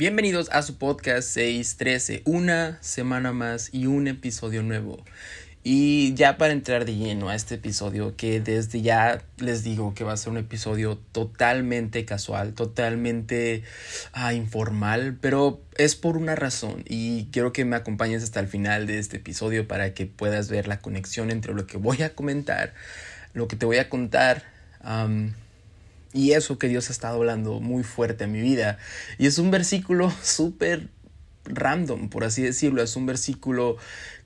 Bienvenidos a su podcast 613, una semana más y un episodio nuevo. Y ya para entrar de lleno a este episodio, que desde ya les digo que va a ser un episodio totalmente casual, totalmente ah, informal, pero es por una razón y quiero que me acompañes hasta el final de este episodio para que puedas ver la conexión entre lo que voy a comentar, lo que te voy a contar. Y eso que Dios ha estado hablando muy fuerte en mi vida. Y es un versículo súper random, por así decirlo. Es un versículo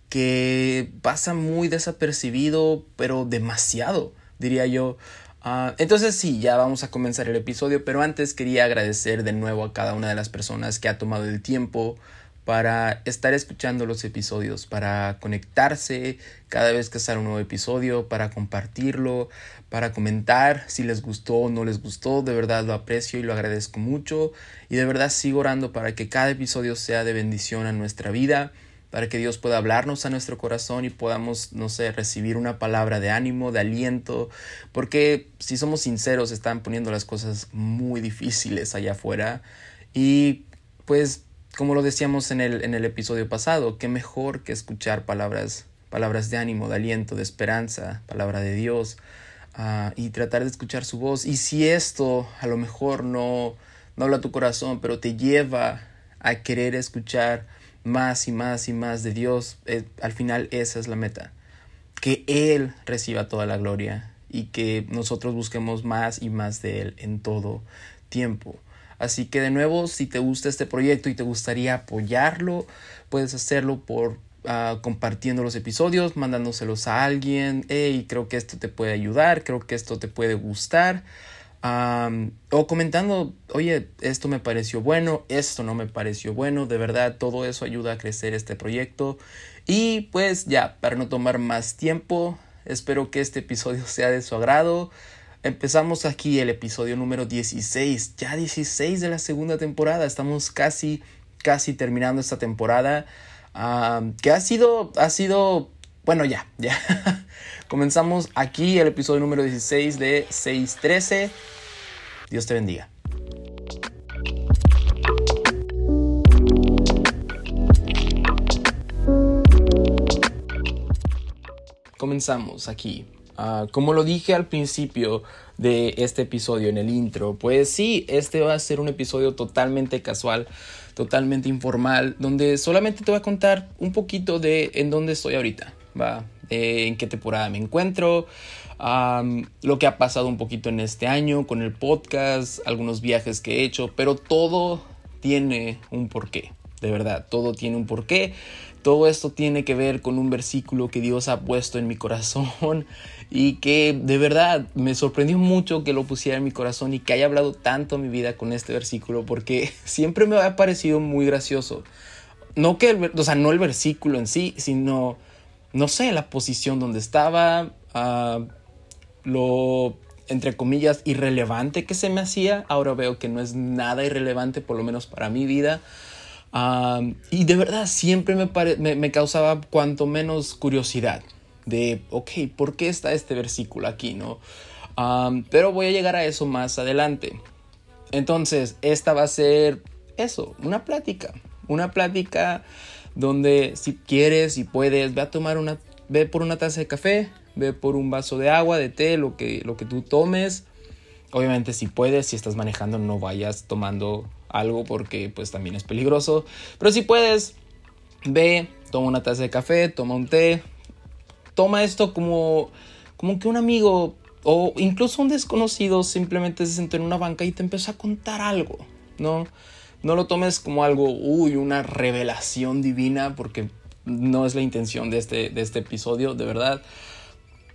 que pasa muy desapercibido, pero demasiado, diría yo. Ah, entonces sí, ya vamos a comenzar el episodio, pero antes quería agradecer de nuevo a cada una de las personas que ha tomado el tiempo para estar escuchando los episodios, para conectarse cada vez que sale un nuevo episodio, para compartirlo, para comentar si les gustó o no les gustó. De verdad lo aprecio y lo agradezco mucho. Y de verdad sigo orando para que cada episodio sea de bendición a nuestra vida para que Dios pueda hablarnos a nuestro corazón y podamos, no sé, recibir una palabra de ánimo, de aliento, porque si somos sinceros están poniendo las cosas muy difíciles allá afuera y pues como lo decíamos en el, en el episodio pasado, qué mejor que escuchar palabras, palabras de ánimo, de aliento, de esperanza, palabra de Dios uh, y tratar de escuchar su voz. Y si esto a lo mejor no, no habla tu corazón, pero te lleva a querer escuchar más y más y más de Dios, eh, al final esa es la meta. Que Él reciba toda la gloria y que nosotros busquemos más y más de Él en todo tiempo. Así que de nuevo, si te gusta este proyecto y te gustaría apoyarlo, puedes hacerlo por ah, compartiendo los episodios, mandándoselos a alguien. Hey, creo que esto te puede ayudar, creo que esto te puede gustar o comentando, oye, esto me pareció bueno, esto no me pareció bueno, de verdad todo eso ayuda a crecer este proyecto. Y pues ya, para no tomar más tiempo, espero que este episodio sea de su agrado. Empezamos aquí el episodio número 16, ya 16 de la segunda temporada, estamos casi, casi terminando esta temporada. Que ha sido, ha sido, bueno, ya, ya. Comenzamos aquí el episodio número 16 de 613. Dios te bendiga. Comenzamos aquí. Ah, como lo dije al principio de este episodio en el intro, pues sí, este va a ser un episodio totalmente casual, totalmente informal, donde solamente te voy a contar un poquito de en dónde estoy ahorita, va, en qué temporada me encuentro, lo que ha pasado un poquito en este año con el podcast, algunos viajes que he hecho, pero todo tiene un porqué, de verdad, todo tiene un porqué. Todo esto tiene que ver con un versículo que Dios ha puesto en mi corazón y que de verdad me sorprendió mucho que lo pusiera en mi corazón y que haya hablado tanto mi vida con este versículo porque siempre me ha parecido muy gracioso. No que el, o sea, no el versículo en sí, sino no sé, la posición donde estaba, uh, lo, entre comillas, irrelevante que se me hacía. Ahora veo que no es nada irrelevante, por lo menos para mi vida. y de verdad siempre me, me, causaba cuanto menos curiosidad de, ok, ¿por qué está este versículo aquí? ¿no? pero voy a llegar a eso más adelante. Entonces, esta va a ser eso, una plática. Una plática donde si quieres y puedes, ve a tomar una, ve por una taza de café, ve por un vaso de agua, de té, lo que, lo que tú tomes. Obviamente si puedes, si estás manejando, no vayas tomando algo porque pues también es peligroso. Pero si puedes, ve, toma una taza de café, toma un té. Toma esto como, como que un amigo o incluso un desconocido simplemente se sentó en una banca y te empezó a contar algo, ¿no? No lo tomes como algo, uy, una revelación divina, porque no es la intención de este, de este episodio, de verdad.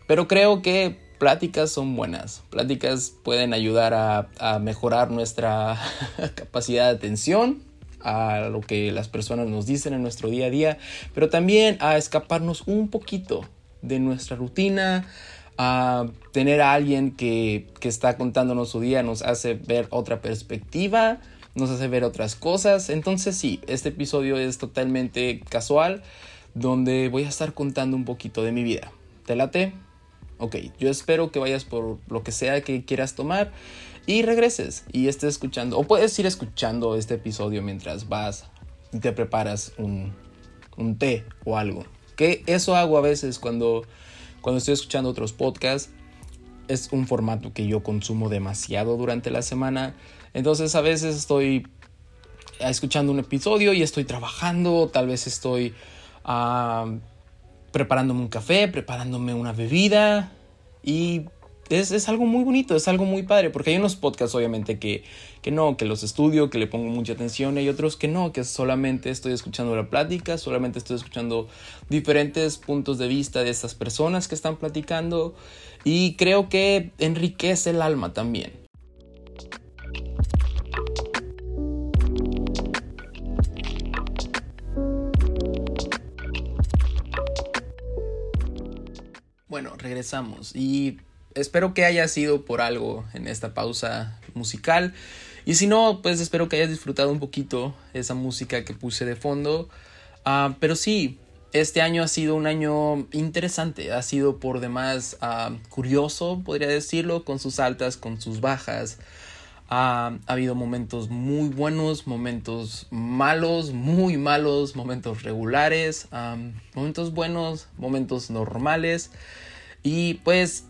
Pero creo que pláticas son buenas. Pláticas pueden ayudar a, mejorar nuestra capacidad de atención a lo que las personas nos dicen en nuestro día a día, pero también a escaparnos un poquito de nuestra rutina, a tener a alguien que, que está contándonos su día nos hace ver otra perspectiva, nos hace ver otras cosas. Entonces sí, este episodio es totalmente casual, donde voy a estar contando un poquito de mi vida. ¿Te late? Ok, yo espero que vayas por lo que sea que quieras tomar y regreses y estés escuchando. O puedes ir escuchando este episodio mientras vas y te preparas un, un té o algo. Que eso hago a veces cuando, cuando estoy escuchando otros podcasts. Es un formato que yo consumo demasiado durante la semana. Entonces a veces estoy escuchando un episodio y estoy trabajando, tal vez estoy uh, preparándome un café, preparándome una bebida y es, es, algo muy bonito, es algo muy padre, porque hay unos podcasts obviamente que, que no, que los estudio, que le pongo mucha atención, y hay otros que no, que solamente estoy escuchando la plática, solamente estoy escuchando diferentes puntos de vista de estas personas que están platicando, y creo que enriquece el alma también. Bueno, regresamos y espero que haya sido por algo en esta pausa musical. Y si no, pues espero que hayas disfrutado un poquito esa música que puse de fondo. Uh, pero sí, este año ha sido un año interesante, ha sido por demás uh, curioso, podría decirlo, con sus altas, con sus bajas. Uh, ha habido momentos muy buenos, momentos malos, muy malos, momentos regulares, momentos buenos, momentos normales. Y pues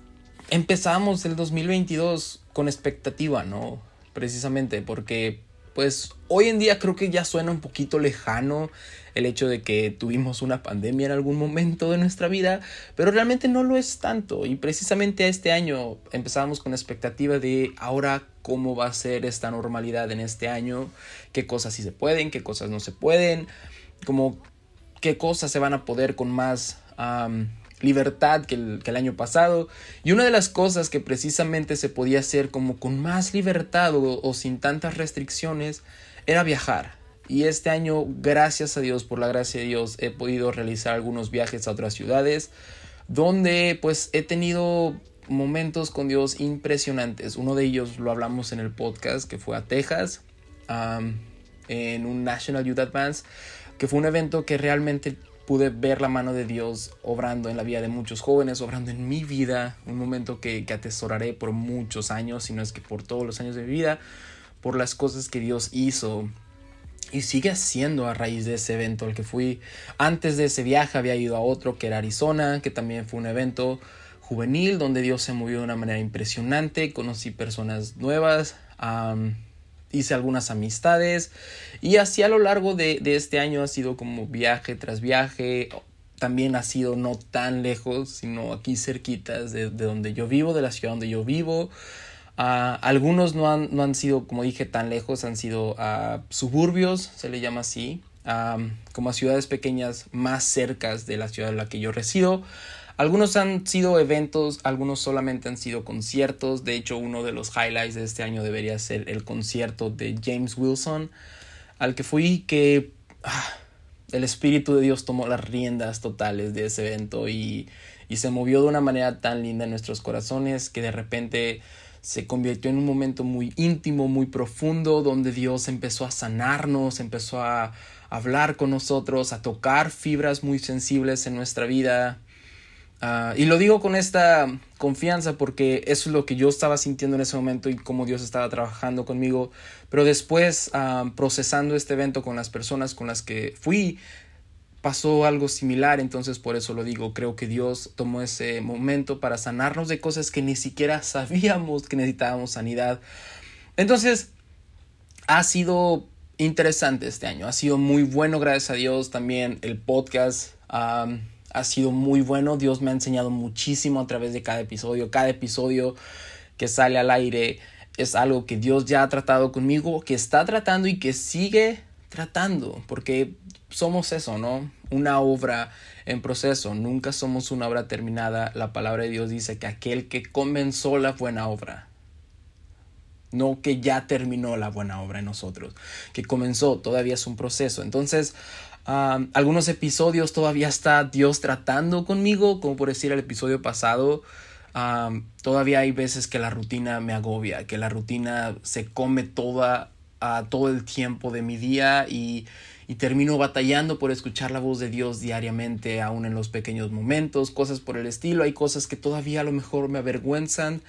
empezamos el 2022 con expectativa, ¿no? Precisamente porque pues hoy en día creo que ya suena un poquito lejano el hecho de que tuvimos una pandemia en algún momento de nuestra vida, pero realmente no lo es tanto. Y precisamente este año empezamos con expectativa de ahora cómo va a ser esta normalidad en este año, qué cosas sí se pueden, qué cosas no se pueden, como qué cosas se van a poder con más libertad que el, año pasado. Y una de las cosas que precisamente se podía hacer como con más libertad o, sin tantas restricciones era viajar. Y este año, gracias a Dios, por la gracia de Dios, he podido realizar algunos viajes a otras ciudades donde pues he tenido momentos con Dios impresionantes. Uno de ellos lo hablamos en el podcast que fue a Texas, en un National Youth Advance, que fue un evento que realmente pude ver la mano de Dios obrando en la vida de muchos jóvenes, obrando en mi vida, un momento que, atesoraré por muchos años, si no es que por todos los años de mi vida, por las cosas que Dios hizo y sigue haciendo a raíz de ese evento al que fui. Antes de ese viaje había ido a otro que era Arizona, que también fue un evento juvenil donde Dios se movió de una manera impresionante, conocí personas nuevas hice algunas amistades y así a lo largo de, este año ha sido como viaje tras viaje. También ha sido no tan lejos, sino aquí cerquitas de, donde yo vivo, de la ciudad donde yo vivo. Ah, algunos no han, no han, sido, como dije, tan lejos, han sido a suburbios, se le llama así, como a ciudades pequeñas más cercas de la ciudad en la que yo resido. Algunos han sido eventos, algunos solamente han sido conciertos. De hecho, uno de los highlights de este año debería ser el concierto de James Wilson, al que fui que ah, el Espíritu de Dios tomó las riendas totales de ese evento y, y se movió de una manera tan linda en nuestros corazones que de repente se convirtió en un momento muy íntimo, muy profundo, donde Dios empezó a sanarnos, empezó a hablar con nosotros, a tocar fibras muy sensibles en nuestra vida. Ah, y lo digo con esta confianza porque eso es lo que yo estaba sintiendo en ese momento y cómo Dios estaba trabajando conmigo. Pero después, ah, procesando este evento con las personas con las que fui, pasó algo similar. Entonces, por eso lo digo. Creo que Dios tomó ese momento para sanarnos de cosas que ni siquiera sabíamos que necesitábamos sanidad. Entonces, ha sido interesante este año. Ha sido muy bueno, gracias a Dios. También el podcast. Ah, ha sido muy bueno. Dios me ha enseñado muchísimo a través de cada episodio. Cada episodio que sale al aire es algo que Dios ya ha tratado conmigo, que está tratando y que sigue tratando, porque somos eso, ¿no? Una obra en proceso, nunca somos una obra terminada. La palabra de Dios dice que aquel que comenzó la buena obra, no que ya terminó la buena obra en nosotros, que comenzó, todavía es un proceso. Entonces, algunos episodios todavía está Dios tratando conmigo, como por decir el episodio pasado. todavía hay veces que la rutina me agobia, que la rutina se come toda, todo el tiempo de mi día y, y termino batallando por escuchar la voz de Dios diariamente, aún en los pequeños momentos, cosas por el estilo. Hay cosas que todavía a lo mejor me avergüenzan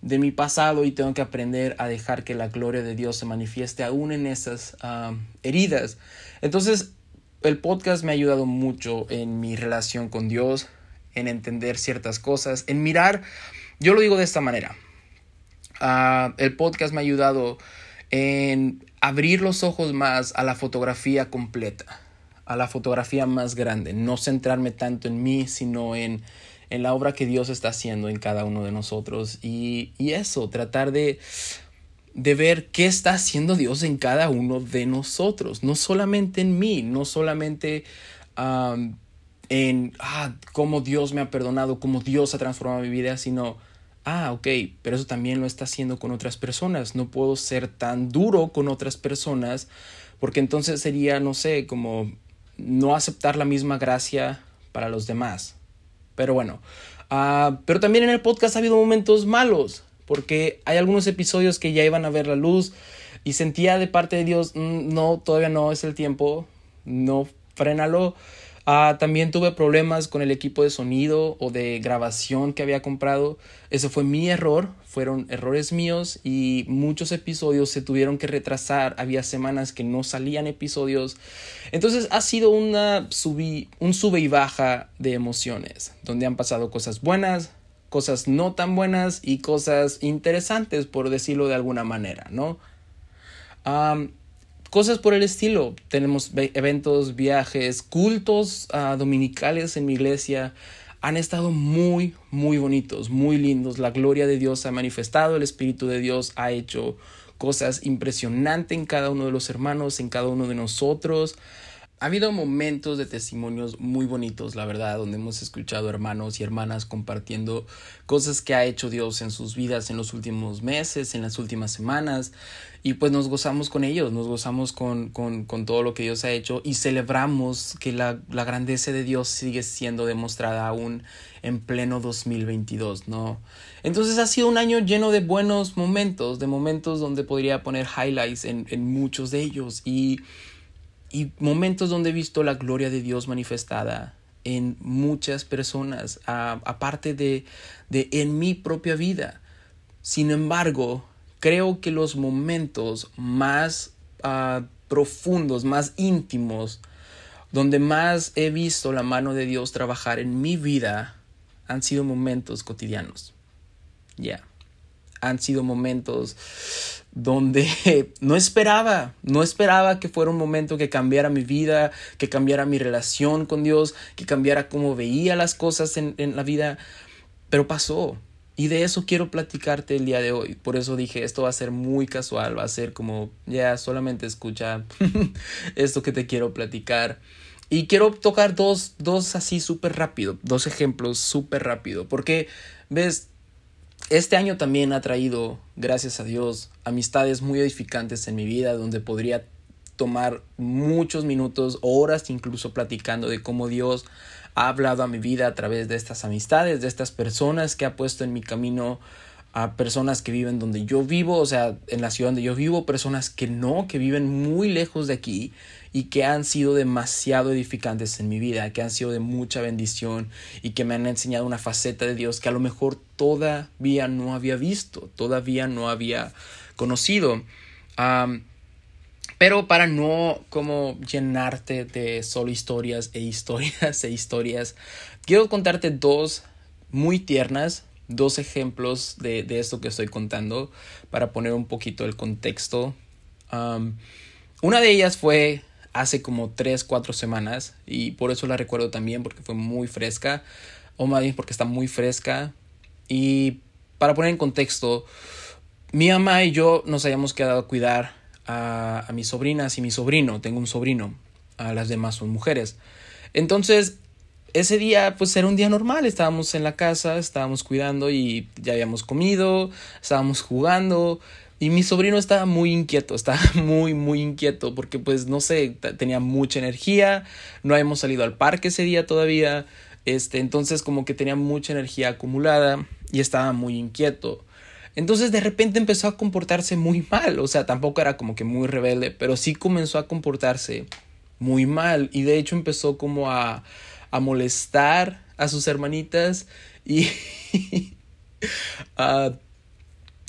de mi pasado y tengo que aprender a dejar que la gloria de Dios se manifieste aún en esas ah, heridas. Entonces, el podcast me ha ayudado mucho en mi relación con Dios, en entender ciertas cosas, en mirar, yo lo digo de esta manera, ah, el podcast me ha ayudado en abrir los ojos más a la fotografía completa, a la fotografía más grande, no centrarme tanto en mí, sino en, en la obra que Dios está haciendo en cada uno de nosotros y, y eso, tratar de, de ver qué está haciendo Dios en cada uno de nosotros, no solamente en mí, no solamente en ah, cómo Dios me ha perdonado, cómo Dios ha transformado mi vida, sino, ah, ok, pero eso también lo está haciendo con otras personas. No puedo ser tan duro con otras personas porque entonces sería, no sé, como no aceptar la misma gracia para los demás. Pero bueno, ah, pero también en el podcast ha habido momentos malos, porque hay algunos episodios que ya iban a ver la luz y sentía de parte de Dios, mm, no, todavía no es el tiempo, no, frénalo. Ah, también tuve problemas con el equipo de sonido o de grabación que había comprado. Ese fue mi error, fueron errores míos y muchos episodios se tuvieron que retrasar. Había semanas que no salían episodios. Entonces ha sido una un sube y baja de emociones, donde han pasado cosas buenas, cosas no tan buenas y cosas interesantes, por decirlo de alguna manera, ¿no? cosas por el estilo. Tenemos eventos, viajes, cultos ah, dominicales en mi iglesia. Han estado muy, muy bonitos, muy lindos. La gloria de Dios ha manifestado, el Espíritu de Dios ha hecho cosas impresionantes en cada uno de los hermanos, en cada uno de nosotros. Ha habido momentos de testimonios muy bonitos, la verdad, donde hemos escuchado hermanos y hermanas compartiendo cosas que ha hecho Dios en sus vidas en los últimos meses, en las últimas semanas, y pues nos gozamos con ellos, nos gozamos con, con, todo lo que Dios ha hecho y celebramos que la, la, grandeza de Dios sigue siendo demostrada aún en pleno 2022, ¿no? Entonces ha sido un año lleno de buenos momentos, de momentos donde podría poner highlights en, en muchos de ellos y y momentos donde he visto la gloria de Dios manifestada en muchas personas, aparte de, de en mi propia vida. Sin embargo, creo que los momentos más ah, profundos, más íntimos, donde más he visto la mano de Dios trabajar en mi vida, han sido momentos cotidianos. Ya. Han sido momentos donde no esperaba, no esperaba que fuera un momento que cambiara mi vida, que cambiara mi relación con Dios, que cambiara cómo veía las cosas en, la vida, pero pasó. Y de eso quiero platicarte el día de hoy. Por eso dije, esto va a ser muy casual, va a ser como, ya, solamente escucha esto que te quiero platicar. Y quiero tocar dos, dos así súper rápido, dos ejemplos súper rápido, porque, ves, este año también ha traído, gracias a Dios, amistades muy edificantes en mi vida, donde podría tomar muchos minutos, horas incluso platicando de cómo Dios ha hablado a mi vida a través de estas amistades, de estas personas que ha puesto en mi camino a personas que viven donde yo vivo, o sea, en la ciudad donde yo vivo, personas que no, que viven muy lejos de aquí y que han sido demasiado edificantes en mi vida, que han sido de mucha bendición y que me han enseñado una faceta de Dios que a lo mejor todavía no había visto, todavía no había conocido. pero para no como llenarte de solo historias e historias e historias, quiero contarte dos muy tiernas, dos ejemplos de, de esto que estoy contando para poner un poquito el contexto. una de ellas fue hace como 3, 4 semanas y por eso la recuerdo también porque fue muy fresca o más bien porque está muy fresca y para poner en contexto mi mamá y yo nos habíamos quedado a cuidar a, a mis sobrinas y mi sobrino, tengo un sobrino, a las demás son mujeres. Entonces, ese día pues era un día normal, estábamos en la casa, estábamos cuidando y ya habíamos comido, estábamos jugando, y mi sobrino estaba muy inquieto, estaba muy, muy inquieto porque pues no sé, tenía mucha energía, no habíamos salido al parque ese día todavía, este, entonces como que tenía mucha energía acumulada y estaba muy inquieto. Entonces de repente empezó a comportarse muy mal, o sea, tampoco era como que muy rebelde, pero sí comenzó a comportarse muy mal y de hecho empezó como a, a molestar a sus hermanitas y uh,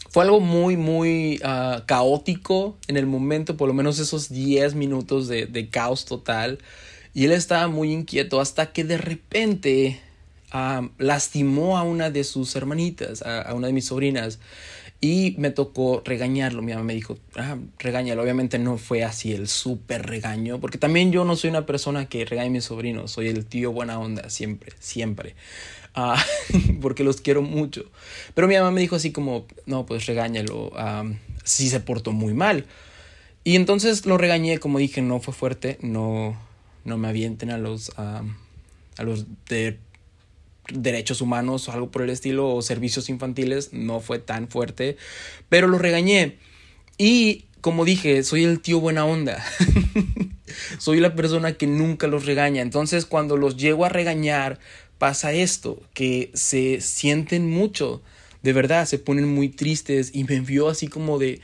fue algo muy, muy uh, caótico en el momento, por lo menos esos 10 minutos de, caos total. Y él estaba muy inquieto hasta que de repente uh, lastimó a una de sus hermanitas, a, una de mis sobrinas. Y me tocó regañarlo. Mi mamá me dijo, ah, regáñalo. Obviamente no fue así el súper regaño, porque también yo no soy una persona que regañe a mis sobrinos. Soy el tío buena onda, siempre, siempre. Ah, porque los quiero mucho. Pero mi mamá me dijo así como, no, pues regáñalo, si se portó muy mal. Y entonces lo regañé, como dije, no fue fuerte, no, no me avienten a los, a los de derechos humanos o algo por el estilo, o servicios infantiles, no fue tan fuerte, pero lo regañé. Y como dije, soy el tío buena onda. soy la persona que nunca los regaña. Entonces cuando los llego a regañar pasa esto, que se sienten mucho, de verdad, se ponen muy tristes y me vio así como de,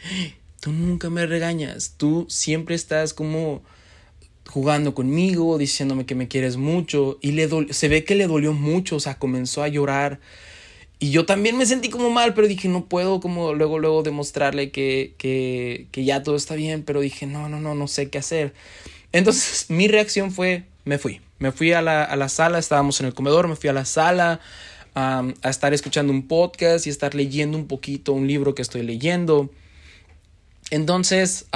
tú nunca me regañas, tú siempre estás como jugando conmigo, diciéndome que me quieres mucho y le se ve que le dolió mucho, o sea, comenzó a llorar. Y yo también me sentí como mal, pero dije, no puedo como luego, luego demostrarle que, que, que ya todo está bien, pero dije, no, no, no, no sé qué hacer. Entonces mi reacción fue, me fui. Me fui a la, a la sala, estábamos en el comedor, me fui a la sala a estar escuchando un podcast y estar leyendo un poquito un libro que estoy leyendo. Entonces,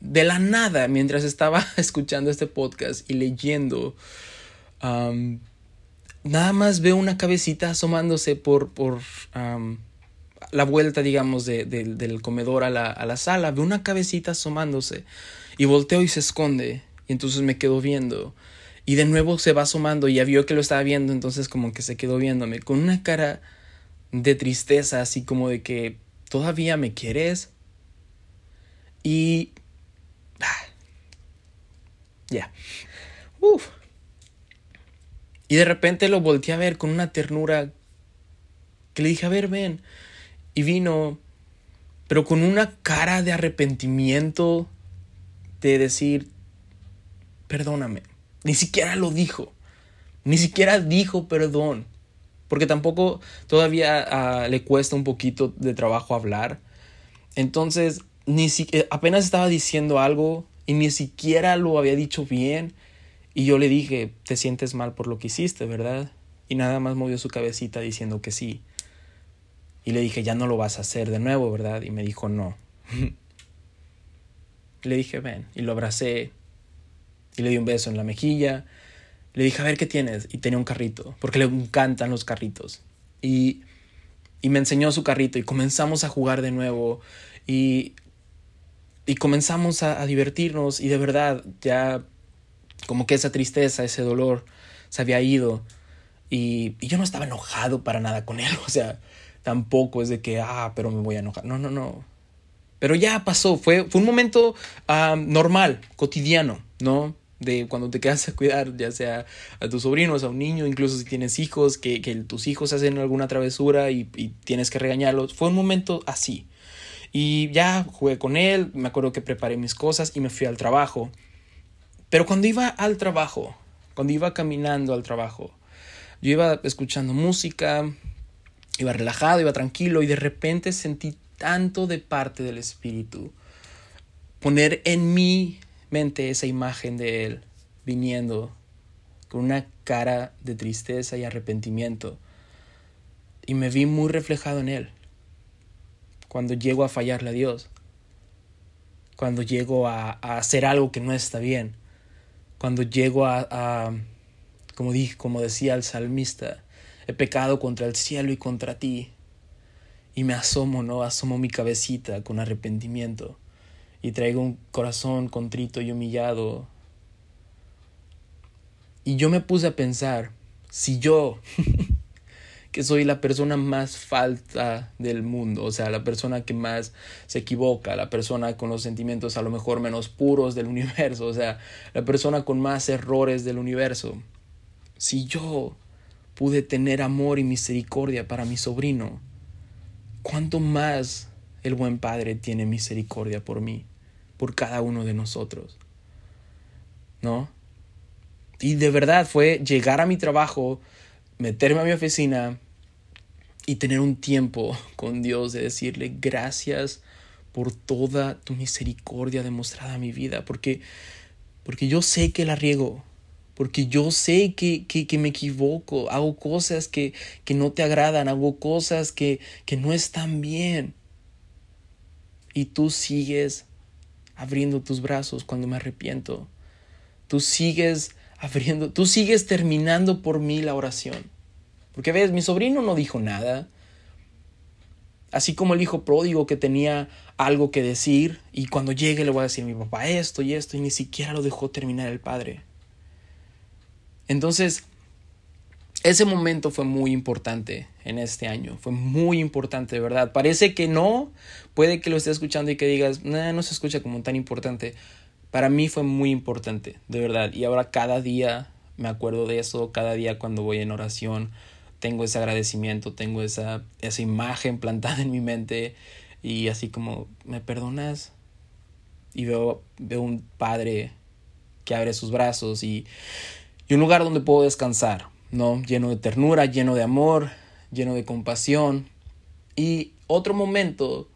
de la nada, mientras estaba escuchando este podcast y leyendo, nada más veo una cabecita asomándose por, por la vuelta, digamos, de, del comedor a la, a la sala. Veo una cabecita asomándose y volteo y se esconde. Y entonces me quedo viendo. Y de nuevo se va asomando y ya vio que lo estaba viendo, entonces como que se quedó viéndome con una cara de tristeza, así como de que todavía me quieres. Y... Ah, ya. Uf. Y de repente lo volteé a ver con una ternura que le dije, a ver, ven. Y vino, pero con una cara de arrepentimiento, de decir, perdóname. Ni siquiera lo dijo. Ni siquiera dijo perdón. Porque tampoco todavía uh, le cuesta un poquito de trabajo hablar. Entonces, ni si eh, apenas estaba diciendo algo y ni siquiera lo había dicho bien. Y yo le dije, te sientes mal por lo que hiciste, ¿verdad? Y nada más movió su cabecita diciendo que sí. Y le dije, ya no lo vas a hacer de nuevo, ¿verdad? Y me dijo, no. le dije, ven. Y lo abracé y le di un beso en la mejilla. Le dije, a ver qué tienes. Y tenía un carrito, porque le encantan los carritos. Y, y me enseñó su carrito y comenzamos a jugar de nuevo. Y, y comenzamos a, divertirnos. Y de verdad, ya como que esa tristeza, ese dolor se había ido. Y, y, yo no estaba enojado para nada con él. O sea, tampoco es de que, ah, pero me voy a enojar. No, no, no. Pero ya pasó. Fue, fue un momento uh, normal, cotidiano, ¿no? De cuando te quedas a cuidar, ya sea a tus sobrinos, a un niño, incluso si tienes hijos, que, que tus hijos hacen alguna travesura y, tienes que regañarlos. Fue un momento así. Y ya jugué con él, me acuerdo que preparé mis cosas y me fui al trabajo. Pero cuando iba al trabajo, cuando iba caminando al trabajo, yo iba escuchando música, iba relajado, iba tranquilo y de repente sentí tanto de parte del Espíritu poner en mí esa imagen de él viniendo con una cara de tristeza y arrepentimiento. Y me vi muy reflejado en él. Cuando llego a fallarle a Dios. Cuando llego a, hacer algo que no está bien. Cuando llego a, como, dije, como decía el salmista, he pecado contra el cielo y contra ti. Y me asomo, ¿no? Asomo mi cabecita con arrepentimiento y traigo un corazón contrito y humillado. Y yo me puse a pensar, si yo, que soy la persona más falta del mundo, o sea, la persona que más se equivoca, la persona con los sentimientos a lo mejor menos puros del universo, o sea, la persona con más errores del universo, si yo pude tener amor y misericordia para mi sobrino, ¿cuánto más el buen Padre tiene misericordia por mí? Por cada uno de nosotros. ¿no? Y de verdad fue llegar a mi trabajo, meterme a mi oficina y tener un tiempo con Dios de decirle gracias por toda tu misericordia demostrada en mi vida, porque, porque yo sé que la riego, porque yo sé que, que, me equivoco, hago cosas que, que, no te agradan, hago cosas que, que no están bien. Y tú sigues abriendo tus brazos cuando me arrepiento. Tú sigues abriendo, tú sigues terminando por mí la oración. Porque ves, mi sobrino no dijo nada. Así como el hijo pródigo que tenía algo que decir y cuando llegue le voy a decir a mi papá esto y esto y ni siquiera lo dejó terminar el padre. Entonces, ese momento fue muy importante en este año, fue muy importante de verdad. Parece que no, puede que lo estés escuchando y que digas, no se escucha como tan importante. Para mí fue muy importante, de verdad. Y ahora cada día me acuerdo de eso, cada día cuando voy en oración, tengo ese agradecimiento, tengo esa, esa imagen plantada en mi mente y así como, ¿me perdonas? Y veo, veo un padre que abre sus brazos y y un lugar donde puedo descansar, ¿no? Lleno de ternura, lleno de amor, lleno de compasión. Y otro momento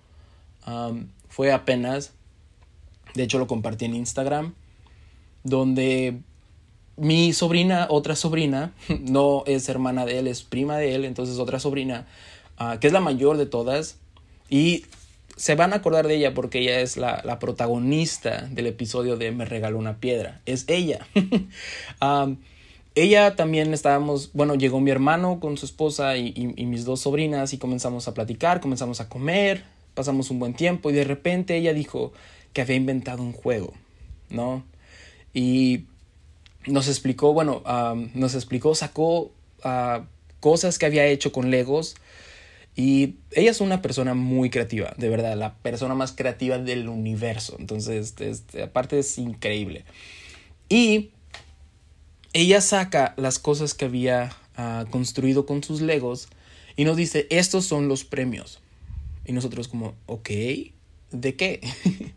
fue apenas, de hecho lo compartí en Instagram, donde mi sobrina, otra sobrina, no es hermana de él, es prima de él, entonces otra sobrina, ah, que es la mayor de todas, y se van a acordar de ella porque ella es la, la protagonista del episodio de Me regaló una piedra. Es ella. ella también estábamos, bueno, llegó mi hermano con su esposa y, mis dos sobrinas y comenzamos a platicar, comenzamos a comer, pasamos un buen tiempo y de repente ella dijo que había inventado un juego, ¿no? Y nos explicó, bueno, nos explicó, sacó uh, cosas que había hecho con Legos y ella es una persona muy creativa, de verdad, la persona más creativa del universo. Entonces, este, aparte es increíble. Y ella saca las cosas que había ah, construido con sus legos y nos dice, estos son los premios. Y nosotros como, ok, ¿de qué?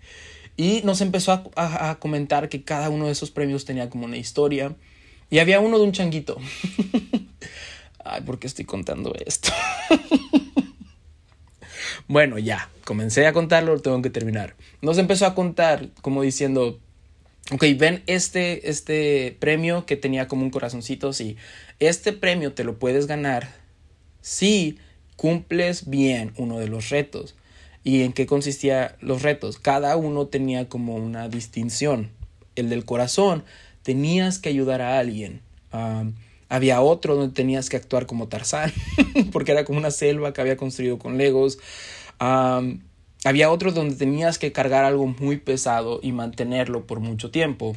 y nos empezó a, a, comentar que cada uno de esos premios tenía como una historia. Y había uno de un changuito. Ay, ¿por qué estoy contando esto? bueno, ya, comencé a contarlo, tengo que terminar. Nos empezó a contar como diciendo, ok, ven este, este premio que tenía como un corazoncito, sí, este premio te lo puedes ganar si cumples bien uno de los retos. ¿Y en qué consistía los retos? Cada uno tenía como una distinción. El del corazón, tenías que ayudar a alguien. Había otro donde tenías que actuar como Tarzán, porque era como una selva que había construido con Legos. Había otro donde tenías que cargar algo muy pesado y mantenerlo por mucho tiempo.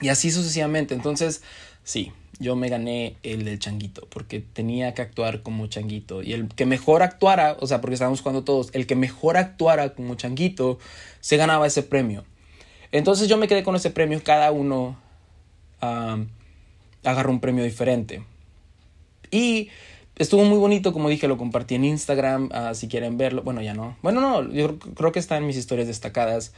Y así sucesivamente. Entonces, sí, yo me gané el del changuito, porque tenía que actuar como changuito. Y el que mejor actuara, o sea, porque estábamos jugando todos, el que mejor actuara como changuito, se ganaba ese premio. Entonces yo me quedé con ese premio, cada uno agarró un premio diferente. Y estuvo muy bonito, como dije, lo compartí en Instagram, ah, si quieren verlo. Bueno, ya no. Bueno, no, yo creo que está en mis historias destacadas.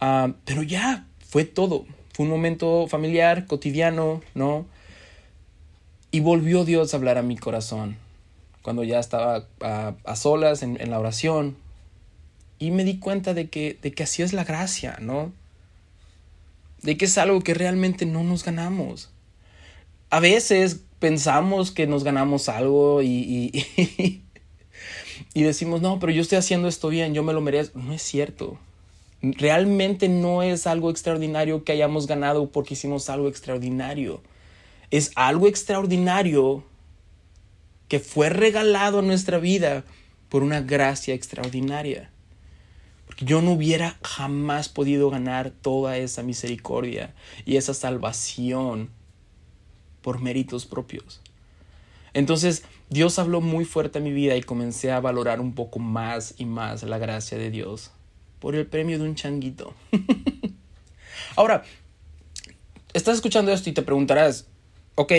Ah, pero ya, fue todo. Fue un momento familiar, cotidiano, ¿no? Y volvió Dios a hablar a mi corazón cuando ya estaba a, solas en, en, la oración. Y me di cuenta de que, de que así es la gracia, ¿no? De que es algo que realmente no nos ganamos a veces pensamos que nos ganamos algo y, y, decimos, no, pero yo estoy haciendo esto bien, yo me lo merezco. No es cierto. Realmente no es algo extraordinario que hayamos ganado porque hicimos algo extraordinario. Es algo extraordinario que fue regalado a nuestra vida por una gracia extraordinaria. Porque yo no hubiera jamás podido ganar toda esa misericordia y esa salvación por méritos propios. Entonces Dios habló muy fuerte a mi vida y comencé a valorar un poco más y más la gracia de Dios por el premio de un changuito. Ahora, estás escuchando esto y te preguntarás, ok,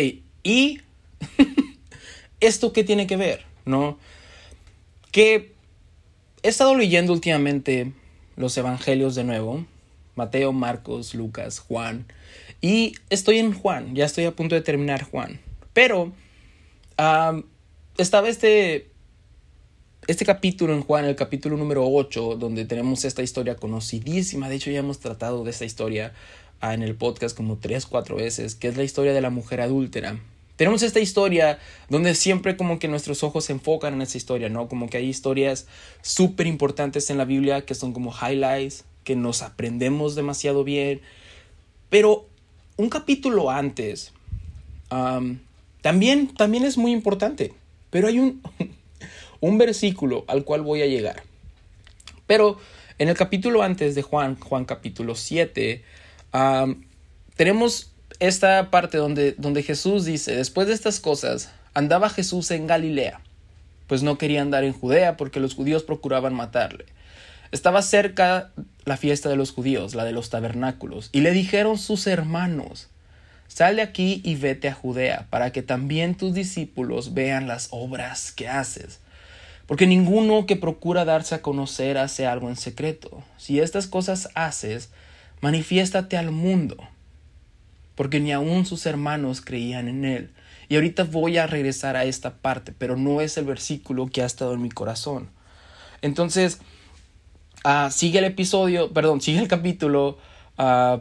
¿y esto qué tiene que ver? ¿No? Que he estado leyendo últimamente los evangelios de nuevo, Mateo, Marcos, Lucas, Juan. Y estoy en Juan, ya estoy a punto de terminar Juan. Pero estaba este, este capítulo en Juan, el capítulo número 8, donde tenemos esta historia conocidísima. De hecho, ya hemos tratado de esta historia ah, en el podcast como tres, cuatro veces, que es la historia de la mujer adúltera. Tenemos esta historia donde siempre como que nuestros ojos se enfocan en esa historia, ¿no? Como que hay historias súper importantes en la Biblia que son como highlights, que nos aprendemos demasiado bien. Pero un capítulo antes también, también es muy importante. Pero hay un, un versículo al cual voy a llegar. Pero en el capítulo antes de Juan, Juan capítulo 7, tenemos esta parte donde, donde Jesús dice, después de estas cosas, andaba Jesús en Galilea, pues no quería andar en Judea porque los judíos procuraban matarle. Estaba cerca la fiesta de los judíos, la de los tabernáculos, y le dijeron sus hermanos, Sal de aquí y vete a Judea, para que también tus discípulos vean las obras que haces. Porque ninguno que procura darse a conocer hace algo en secreto. Si estas cosas haces, manifiéstate al mundo porque ni aun sus hermanos creían en él. Y ahorita voy a regresar a esta parte, pero no es el versículo que ha estado en mi corazón. Entonces, uh, sigue el episodio, perdón, sigue el capítulo, uh,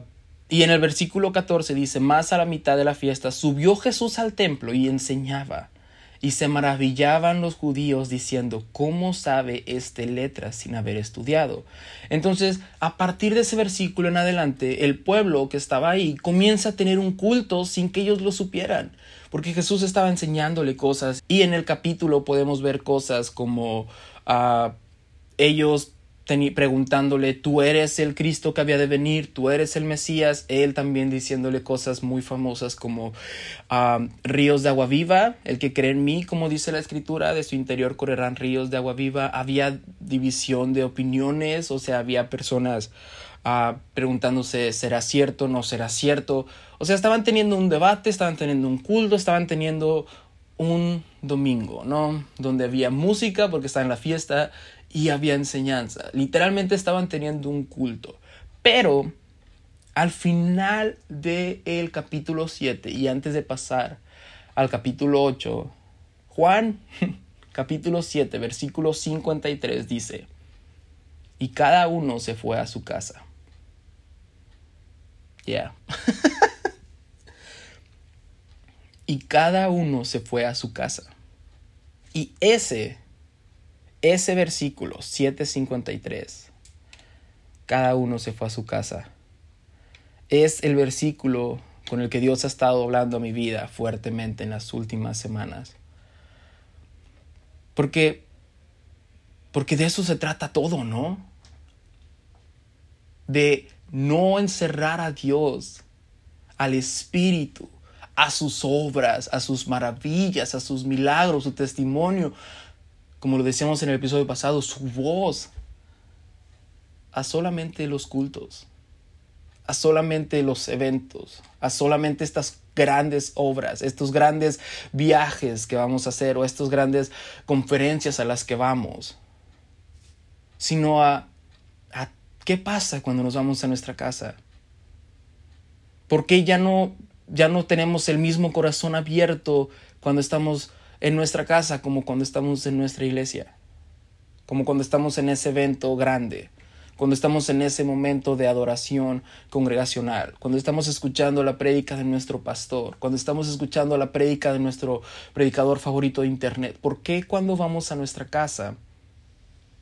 y en el versículo 14 dice, más a la mitad de la fiesta subió Jesús al templo y enseñaba. Y se maravillaban los judíos diciendo, ¿cómo sabe este letras sin haber estudiado? Entonces, a partir de ese versículo en adelante, el pueblo que estaba ahí comienza a tener un culto sin que ellos lo supieran, porque Jesús estaba enseñándole cosas y en el capítulo podemos ver cosas como uh, ellos preguntándole, tú eres el Cristo que había de venir, tú eres el Mesías, él también diciéndole cosas muy famosas como ríos de agua viva, el que cree en mí, como dice la escritura, de su interior correrán ríos de agua viva, había división de opiniones, o sea, había personas ah, preguntándose, ¿será cierto, no será cierto? O sea, estaban teniendo un debate, estaban teniendo un culto, estaban teniendo un domingo, ¿no? Donde había música porque estaba en la fiesta y había enseñanza. Literalmente estaban teniendo un culto. Pero al final del el capítulo 7 y antes de pasar al capítulo 8, Juan capítulo 7 versículo 53 dice, y cada uno se fue a su casa. Ya. y cada uno se fue a su casa. Y ese ese versículo 753, cada uno se fue a su casa, es el versículo con el que Dios ha estado hablando a mi vida fuertemente en las últimas semanas. Porque, porque de eso se trata todo, ¿no? De no encerrar a Dios, al Espíritu, a sus obras, a sus maravillas, a sus milagros, su testimonio, como lo decíamos en el episodio pasado, su voz a solamente los cultos, a solamente los eventos, a solamente estas grandes obras, estos grandes viajes que vamos a hacer o estas grandes conferencias a las que vamos, sino a, a qué pasa cuando nos vamos a nuestra casa. ¿Por qué ya no, ya no tenemos el mismo corazón abierto cuando estamos en nuestra casa como cuando estamos en nuestra iglesia, como cuando estamos en ese evento grande, cuando estamos en ese momento de adoración congregacional, cuando estamos escuchando la prédica de nuestro pastor, cuando estamos escuchando la prédica de nuestro predicador favorito de internet. ¿Por qué cuando vamos a nuestra casa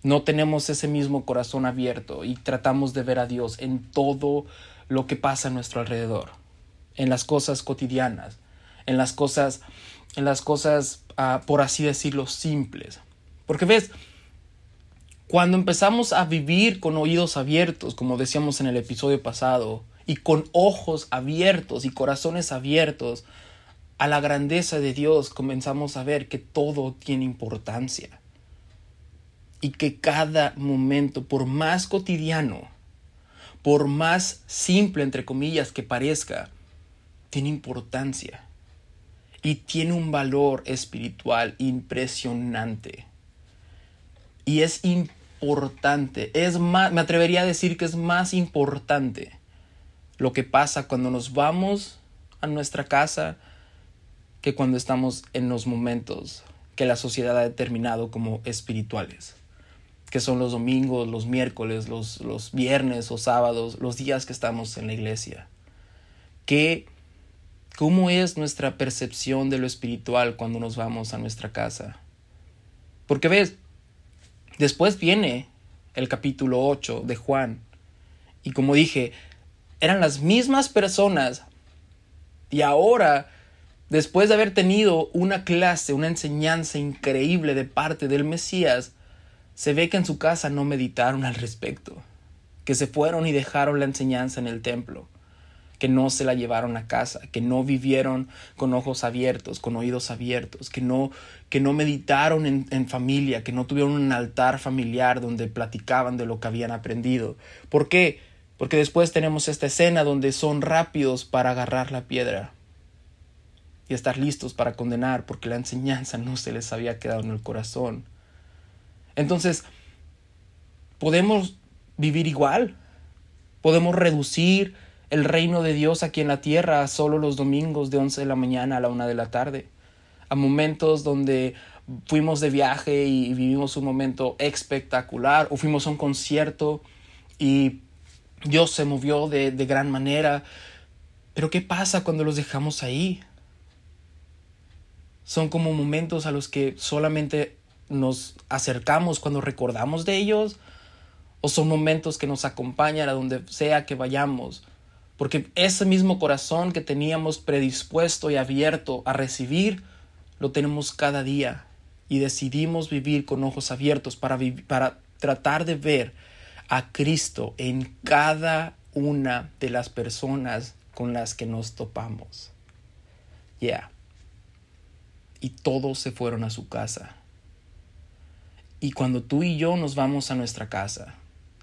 no tenemos ese mismo corazón abierto y tratamos de ver a Dios en todo lo que pasa a nuestro alrededor, en las cosas cotidianas, en las cosas en las cosas, ah, por así decirlo, simples. Porque ves, cuando empezamos a vivir con oídos abiertos, como decíamos en el episodio pasado, y con ojos abiertos y corazones abiertos a la grandeza de Dios, comenzamos a ver que todo tiene importancia. Y que cada momento, por más cotidiano, por más simple, entre comillas, que parezca, tiene importancia y tiene un valor espiritual impresionante. Y es importante, es más, me atrevería a decir que es más importante lo que pasa cuando nos vamos a nuestra casa que cuando estamos en los momentos que la sociedad ha determinado como espirituales, que son los domingos, los miércoles, los, los viernes o sábados, los días que estamos en la iglesia. ¿Qué, ¿Cómo es nuestra percepción de lo espiritual cuando nos vamos a nuestra casa? Porque ves, después viene el capítulo 8 de Juan, y como dije, eran las mismas personas. Y ahora después de haber tenido una clase, una enseñanza increíble de parte del Mesías, se ve que en su casa no meditaron al respecto, que se fueron y dejaron la enseñanza en el templo, que no se la llevaron a casa, que no vivieron con ojos abiertos, con oídos abiertos, que no, que no meditaron en, en familia, que no tuvieron un altar familiar donde platicaban de lo que habían aprendido. ¿Por qué? Porque después tenemos esta escena donde son rápidos para agarrar la piedra y estar listos para condenar porque la enseñanza no se les había quedado en el corazón. Entonces, podemos vivir igual. Podemos reducir el reino de Dios aquí en la tierra solo los domingos de 11 de la mañana a la 1 de la tarde. A momentos donde fuimos de viaje y vivimos un momento espectacular o fuimos a un concierto y Dios se movió de, de gran manera. Pero ¿qué pasa cuando los dejamos ahí? son como momentos a los que solamente nos acercamos cuando recordamos de ellos o son momentos que nos acompañan a donde sea que vayamos. Porque ese mismo corazón que teníamos predispuesto y abierto a recibir, lo tenemos cada día y decidimos vivir con ojos abiertos para, para tratar de ver a Cristo en cada una de las personas con las que nos topamos. Yeah y todos se fueron a su casa. Y cuando tú y yo nos vamos a nuestra casa,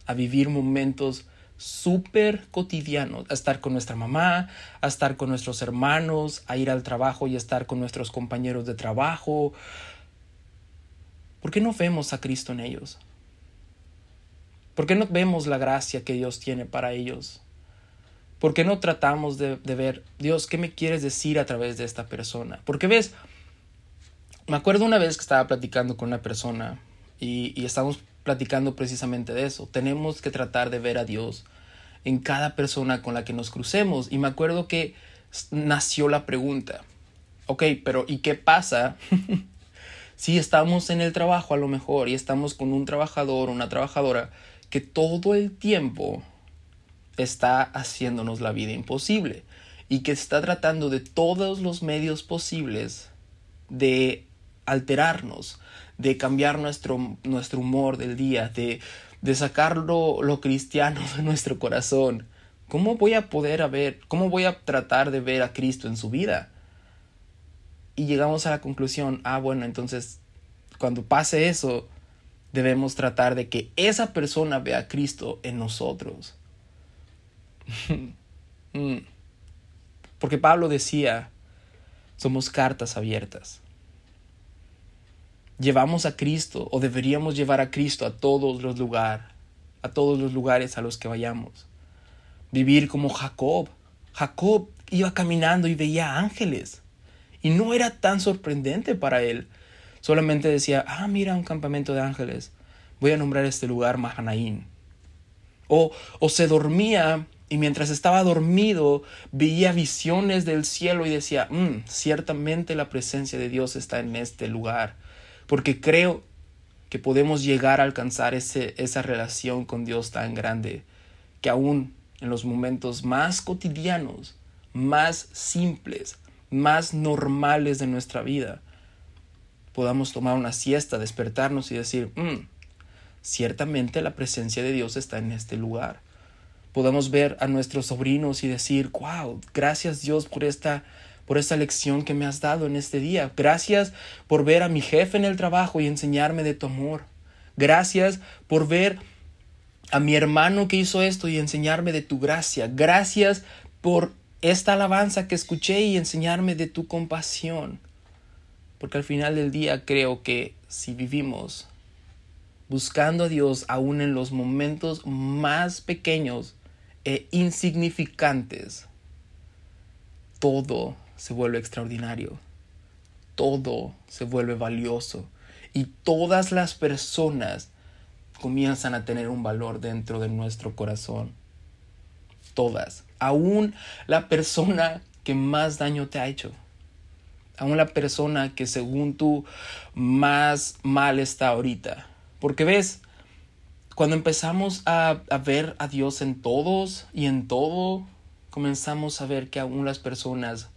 a vivir momentos súper cotidianos, a estar con nuestra mamá, a estar con nuestros hermanos, a ir al trabajo y a estar con nuestros compañeros de trabajo, ¿por qué no vemos a Cristo en ellos? ¿Por qué no vemos la gracia que Dios tiene para ellos? ¿Por qué no tratamos de, ver, Dios, ¿qué me quieres decir a través de esta persona? Porque ves, me acuerdo una vez que estaba platicando con una persona y, y estábamos platicando precisamente de eso. Tenemos que tratar de ver a Dios en cada persona con la que nos crucemos. Y me acuerdo que nació la pregunta, ok, pero ¿y qué pasa si estamos en el trabajo a lo mejor y estamos con un trabajador o una trabajadora que todo el tiempo está haciéndonos la vida imposible y que está tratando de todos los medios posibles de alterarnos, de cambiar nuestro, nuestro humor del día, de, de sacar lo, lo cristiano de nuestro corazón. ¿Cómo voy a poder ver, cómo voy a tratar de ver a Cristo en su vida? Y llegamos a la conclusión, ah, bueno, entonces cuando pase eso, debemos tratar de que esa persona vea a Cristo en nosotros. Mm. Porque Pablo decía, somos cartas abiertas llevamos a Cristo o deberíamos llevar a Cristo a todos los lugares, a todos los lugares a los que vayamos. Vivir como Jacob. Jacob iba caminando y veía ángeles. Y no era tan sorprendente para él. Solamente decía, ah, mira un campamento de ángeles. Voy a nombrar este lugar Mahanaín. O, o se dormía y mientras estaba dormido veía visiones del cielo y decía, mm, ciertamente la presencia de Dios está en este lugar porque creo que podemos llegar a alcanzar ese, esa relación con Dios tan grande que aún en los momentos más cotidianos, más simples, más normales de nuestra vida, podamos tomar una siesta, despertarnos y decir, mm, ciertamente la presencia de Dios está en este lugar. Podamos ver a nuestros sobrinos y decir, wow, gracias Dios por esta por esta lección que me has dado en este día. Gracias por ver a mi jefe en el trabajo y enseñarme de tu amor. Gracias por ver a mi hermano que hizo esto y enseñarme de tu gracia. Gracias por esta alabanza que escuché y enseñarme de tu compasión. Porque al final del día creo que si vivimos buscando a Dios aún en los momentos más pequeños e insignificantes, todo se vuelve extraordinario, todo se vuelve valioso y todas las personas comienzan a tener un valor dentro de nuestro corazón. Todas, aún la persona que más daño te ha hecho, aún la persona que según tú más mal está ahorita. Porque ves, cuando empezamos a, ver a Dios en todos y en todo, comenzamos a ver que aún las personas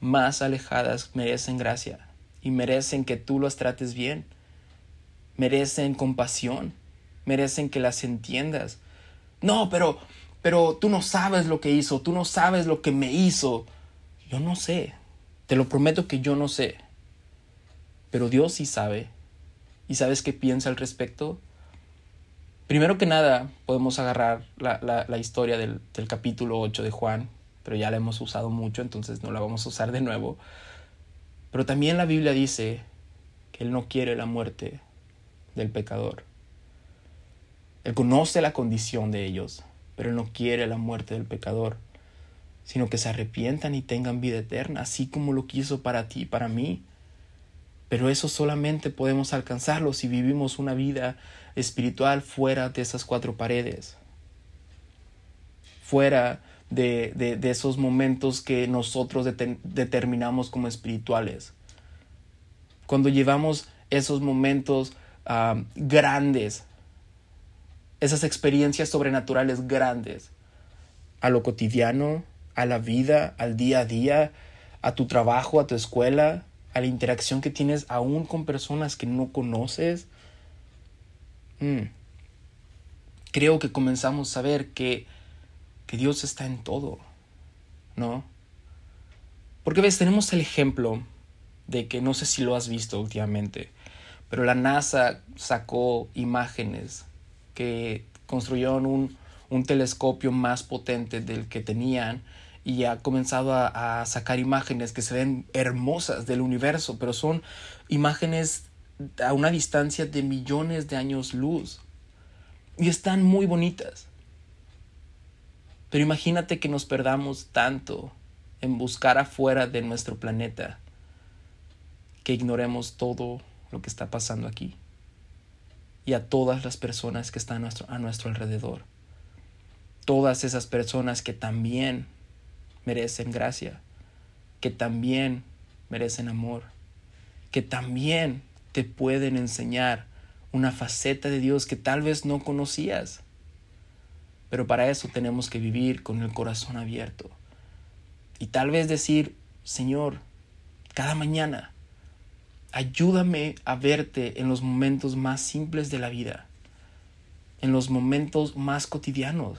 más alejadas merecen gracia y merecen que tú los trates bien, merecen compasión, merecen que las entiendas. No, pero, pero tú no sabes lo que hizo, tú no sabes lo que me hizo. Yo no sé, te lo prometo que yo no sé, pero Dios sí sabe. ¿Y sabes qué piensa al respecto? Primero que nada, podemos agarrar la, la, historia del, del, capítulo 8 de Juan, pero ya la hemos usado mucho, entonces no la vamos a usar de nuevo. Pero también la Biblia dice que Él no quiere la muerte del pecador. Él conoce la condición de ellos, pero Él no quiere la muerte del pecador, sino que se arrepientan y tengan vida eterna, así como lo quiso para ti y para mí. Pero eso solamente podemos alcanzarlo si vivimos una vida espiritual fuera de esas cuatro paredes, fuera de, de, esos momentos que nosotros determinamos como espirituales. Cuando llevamos esos momentos grandes, esas experiencias sobrenaturales grandes, a lo cotidiano, a la vida, al día a día, a tu trabajo, a tu escuela, a la interacción que tienes aún con personas que no conoces, mm, creo que comenzamos a ver que, que Dios está en todo, ¿no? Porque ves, tenemos el ejemplo de que no sé si lo has visto últimamente, pero la NASA sacó imágenes que construyeron un, un telescopio más potente del que tenían y ha comenzado a, sacar imágenes que se ven hermosas del universo, pero son imágenes a una distancia de millones de años luz. Y están muy bonitas. Pero imagínate que nos perdamos tanto en buscar afuera de nuestro planeta que ignoremos todo lo que está pasando aquí y a todas las personas que están a nuestro, a nuestro alrededor. Todas esas personas que también merecen gracia, que también merecen amor, que también te pueden enseñar una faceta de Dios que tal vez no conocías. Pero para eso tenemos que vivir con el corazón abierto. Y tal vez decir, Señor, cada mañana, ayúdame a verte en los momentos más simples de la vida, en los momentos más cotidianos.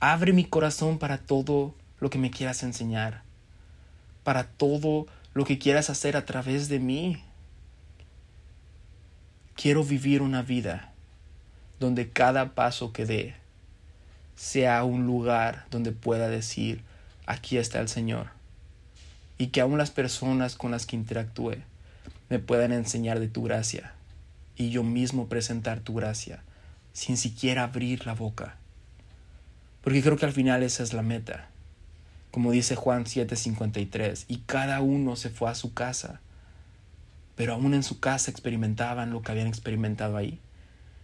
Abre mi corazón para todo lo que me quieras enseñar, para todo lo que quieras hacer a través de mí. Quiero vivir una vida donde cada paso que dé sea un lugar donde pueda decir, aquí está el Señor, y que aún las personas con las que interactúe me puedan enseñar de tu gracia, y yo mismo presentar tu gracia, sin siquiera abrir la boca. Porque creo que al final esa es la meta. Como dice Juan 7:53, y cada uno se fue a su casa, pero aún en su casa experimentaban lo que habían experimentado ahí,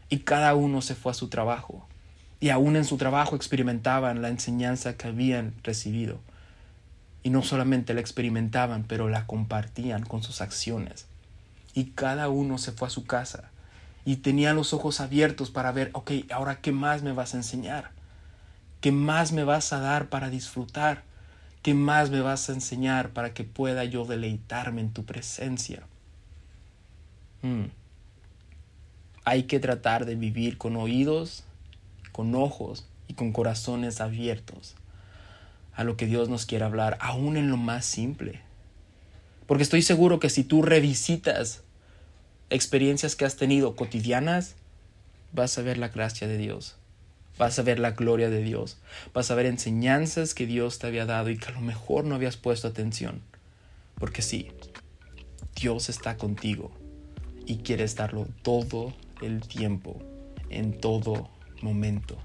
y cada uno se fue a su trabajo, y aún en su trabajo experimentaban la enseñanza que habían recibido, y no solamente la experimentaban, pero la compartían con sus acciones, y cada uno se fue a su casa, y tenía los ojos abiertos para ver, ok, ahora qué más me vas a enseñar, qué más me vas a dar para disfrutar, ¿Qué más me vas a enseñar para que pueda yo deleitarme en tu presencia? Hmm. Hay que tratar de vivir con oídos, con ojos y con corazones abiertos a lo que Dios nos quiere hablar, aún en lo más simple. Porque estoy seguro que si tú revisitas experiencias que has tenido cotidianas, vas a ver la gracia de Dios vas a ver la gloria de Dios, vas a ver enseñanzas que Dios te había dado y que a lo mejor no habías puesto atención. Porque sí, Dios está contigo y quiere estarlo todo el tiempo, en todo momento.